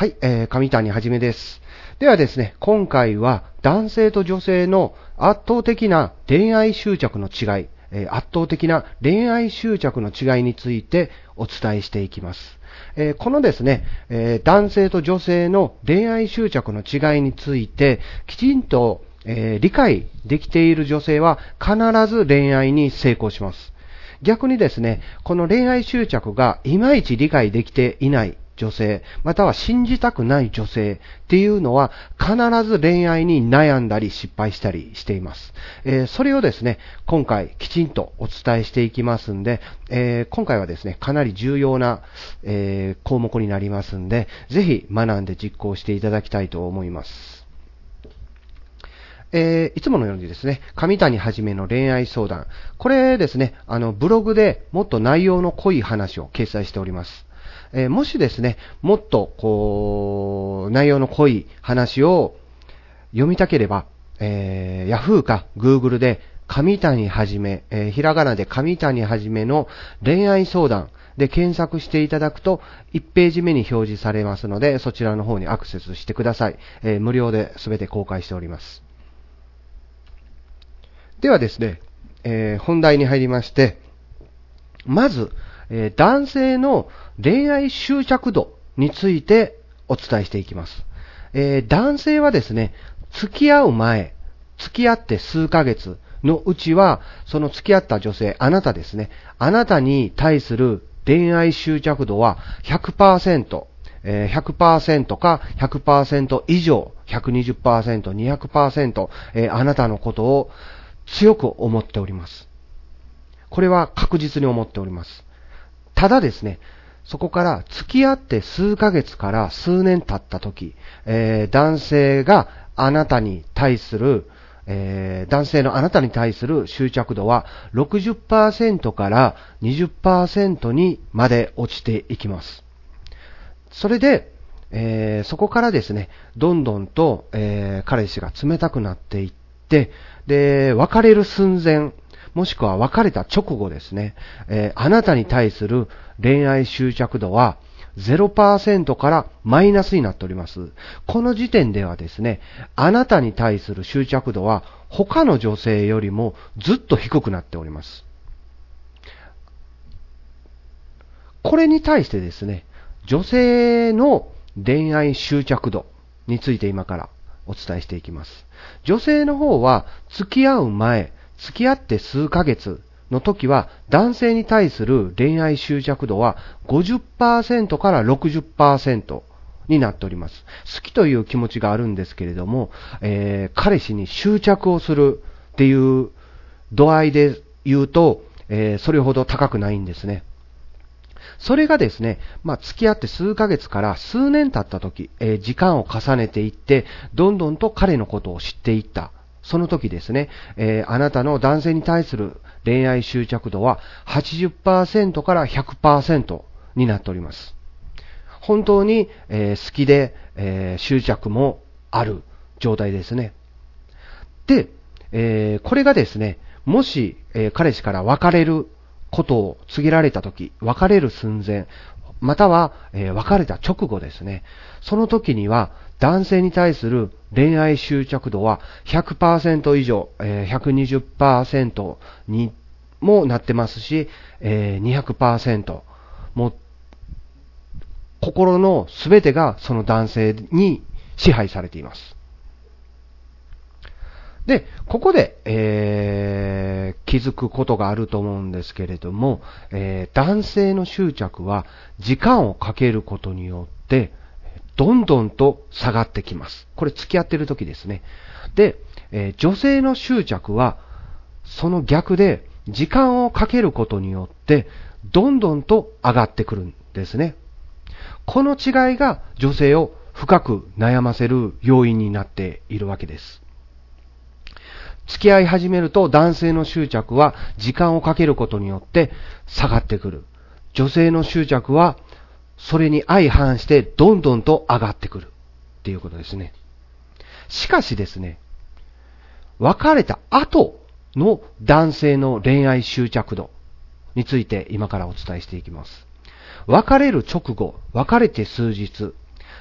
はい、えー、上谷はじめです。ではですね、今回は男性と女性の圧倒的な恋愛執着の違い、えー圧倒的な恋愛執着の違いについてお伝えしていきます。えーこのですね、えー男性と女性の恋愛執着の違いについて、きちんと、え理解できている女性は必ず恋愛に成功します。逆にですね、この恋愛執着がいまいち理解できていない女性、または信じたくない女性っていうのは必ず恋愛に悩んだり失敗したりしています。えーそれをですね、今回きちんとお伝えしていきますんで、えー今回はですね、かなり重要な、えー項目になりますんで、ぜひ学んで実行していただきたいと思います。えーいつものようにですね、上谷はじめの恋愛相談。これですね、あの、ブログでもっと内容の濃い話を掲載しております。えーもしですね、もっと、こう、内容の濃い話を読みたければ、えー、Yahoo か Google で、上谷はじめ、えーひらがなで上谷はじめの恋愛相談で検索していただくと、1ページ目に表示されますので、そちらの方にアクセスしてください。えー無料で全て公開しております。ではですね、えー本題に入りまして、まず、えー男性の恋愛執着度についてお伝えしていきます。えー男性はですね、付き合う前、付き合って数ヶ月のうちは、その付き合った女性、あなたですね、あなたに対する恋愛執着度は100%、えー100%か100%以上、120%、200%、えーあなたのことを強く思っております。これは確実に思っております。ただですね、そこから付き合って数ヶ月から数年経った時、えー男性があなたに対する、えー男性のあなたに対する執着度は60%から20%にまで落ちていきます。それで、えーそこからですね、どんどんと、えー彼氏が冷たくなっていって、で、別れる寸前、もしくは別れた直後ですね、えーあなたに対する恋愛執着度は0%からマイナスになっております。この時点ではですね、あなたに対する執着度は他の女性よりもずっと低くなっております。これに対してですね、女性の恋愛執着度について今からお伝えしていきます。女性の方は付き合う前、付き合って数ヶ月の時は男性に対する恋愛執着度は50%から60%になっております。好きという気持ちがあるんですけれども、えー彼氏に執着をするっていう度合いで言うと、えーそれほど高くないんですね。それがですね、まあ、付き合って数ヶ月から数年経った時、えー時間を重ねていって、どんどんと彼のことを知っていった。その時ですね、えーあなたの男性に対する恋愛執着度は80%から100%になっております。本当に、えー好きで、えー執着もある状態ですね。で、えこれがですね、もし、え彼氏から別れることを告げられたとき、別れる寸前、または、えー別れた直後ですね、その時には男性に対する恋愛執着度は100%以上、えー120%にもなってますし、えー200%も心の全てがその男性に支配されています。で、ここで、えー気づくことがあると思うんですけれども、えー男性の執着は時間をかけることによって、どんどんと下がってきます。これ付き合ってる時ですね。で、えー女性の執着は、その逆で、時間をかけることによって、どんどんと上がってくるんですね。この違いが女性を深く悩ませる要因になっているわけです。付き合い始めると男性の執着は時間をかけることによって下がってくる。女性の執着はそれに相反してどんどんと上がってくるっていうことですね。しかしですね、別れた後の男性の恋愛執着度について今からお伝えしていきます。別れる直後、別れて数日、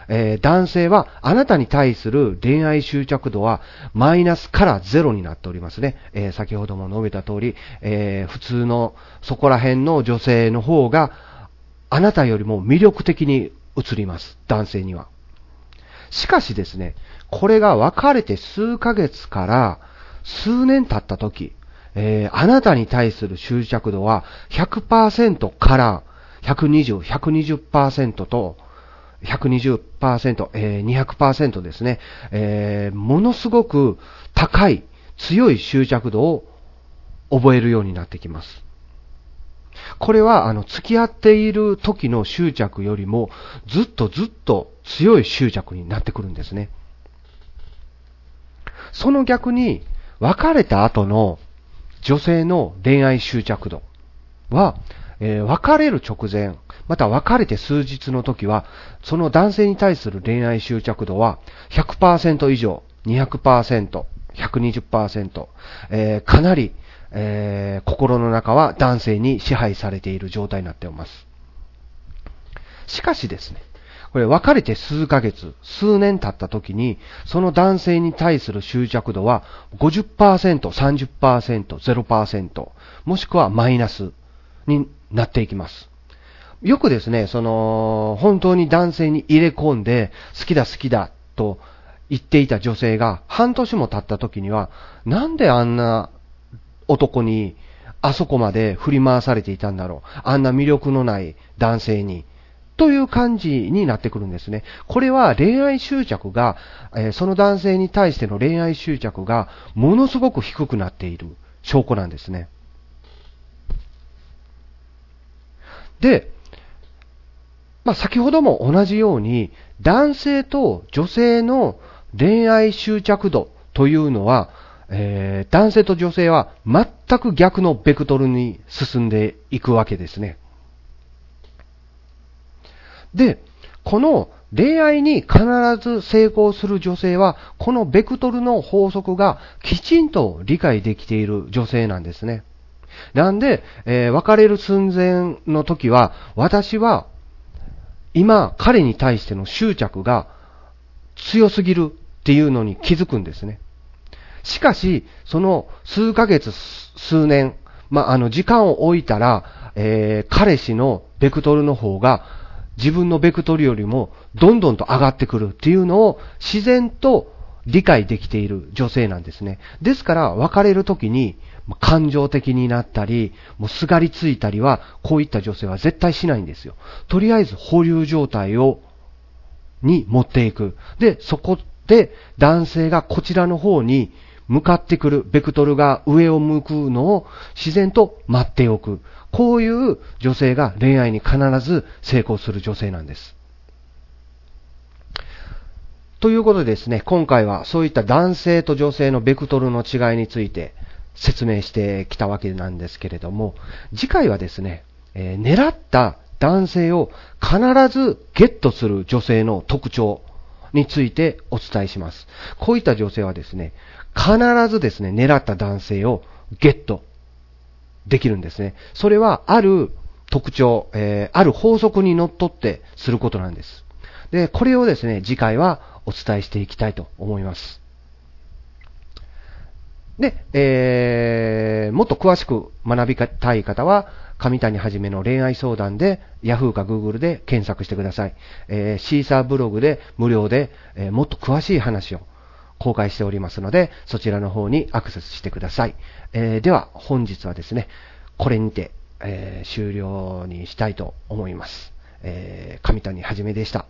えー、男性はあなたに対する恋愛執着度はマイナスからゼロになっておりますね。えー、先ほども述べた通り、えー、普通のそこら辺の女性の方があなたよりも魅力的に映ります。男性には。しかしですね、これが別れて数ヶ月から数年経った時、えー、あなたに対する執着度は100%から120、120%と120%、えー、200%ですね、えー、ものすごく高い、強い執着度を覚えるようになってきます。これは、あの、付き合っている時の執着よりも、ずっとずっと強い執着になってくるんですね。その逆に、別れた後の女性の恋愛執着度は、えー、別れる直前、また別れて数日の時は、その男性に対する恋愛執着度は100%以上、200%、120%、えー、かなり、えー、心の中は男性に支配されている状態になっています。しかしですね、これ別れて数ヶ月、数年経った時に、その男性に対する執着度は50%、30%、0%、もしくはマイナスになっていきます。よくですね、その、本当に男性に入れ込んで、好きだ好きだと言っていた女性が、半年も経った時には、なんであんな男に、あそこまで振り回されていたんだろう。あんな魅力のない男性に。という感じになってくるんですね。これは恋愛執着が、え、その男性に対しての恋愛執着がものすごく低くなっている証拠なんですね。で、まあ、先ほども同じように、男性と女性の恋愛執着度というのは、えー、男性と女性は全く逆のベクトルに進んでいくわけですね。で、この恋愛に必ず成功する女性は、このベクトルの法則がきちんと理解できている女性なんですね。なんで、えー、別れる寸前の時は、私は、今、彼に対しての執着が強すぎるっていうのに気づくんですね。しかし、その数ヶ月、数年、まあ、あの、時間を置いたら、えー、彼氏のベクトルの方が自分のベクトルよりもどんどんと上がってくるっていうのを自然と理解できている女性なんですね。ですから別れる時に感情的になったり、もうすがりついたりは、こういった女性は絶対しないんですよ。とりあえず保留状態を、に持っていく。で、そこで男性がこちらの方に向かってくる、ベクトルが上を向くのを自然と待っておく。こういう女性が恋愛に必ず成功する女性なんです。ということでですね、今回はそういった男性と女性のベクトルの違いについて説明してきたわけなんですけれども、次回はですね、えー、狙った男性を必ずゲットする女性の特徴についてお伝えします。こういった女性はですね、必ずですね、狙った男性をゲットできるんですね。それはある特徴、えー、ある法則にのっとってすることなんです。で、これをですね、次回はお伝えしていきたいと思います。で、えー、もっと詳しく学びたい方は、上谷はじめの恋愛相談で Yahoo か Google で検索してください。えー、シーサーブログで無料で、えー、もっと詳しい話を公開しておりますので、そちらの方にアクセスしてください。えー、では、本日はですね、これにて、えー、終了にしたいと思います。えー、上谷はじめでした。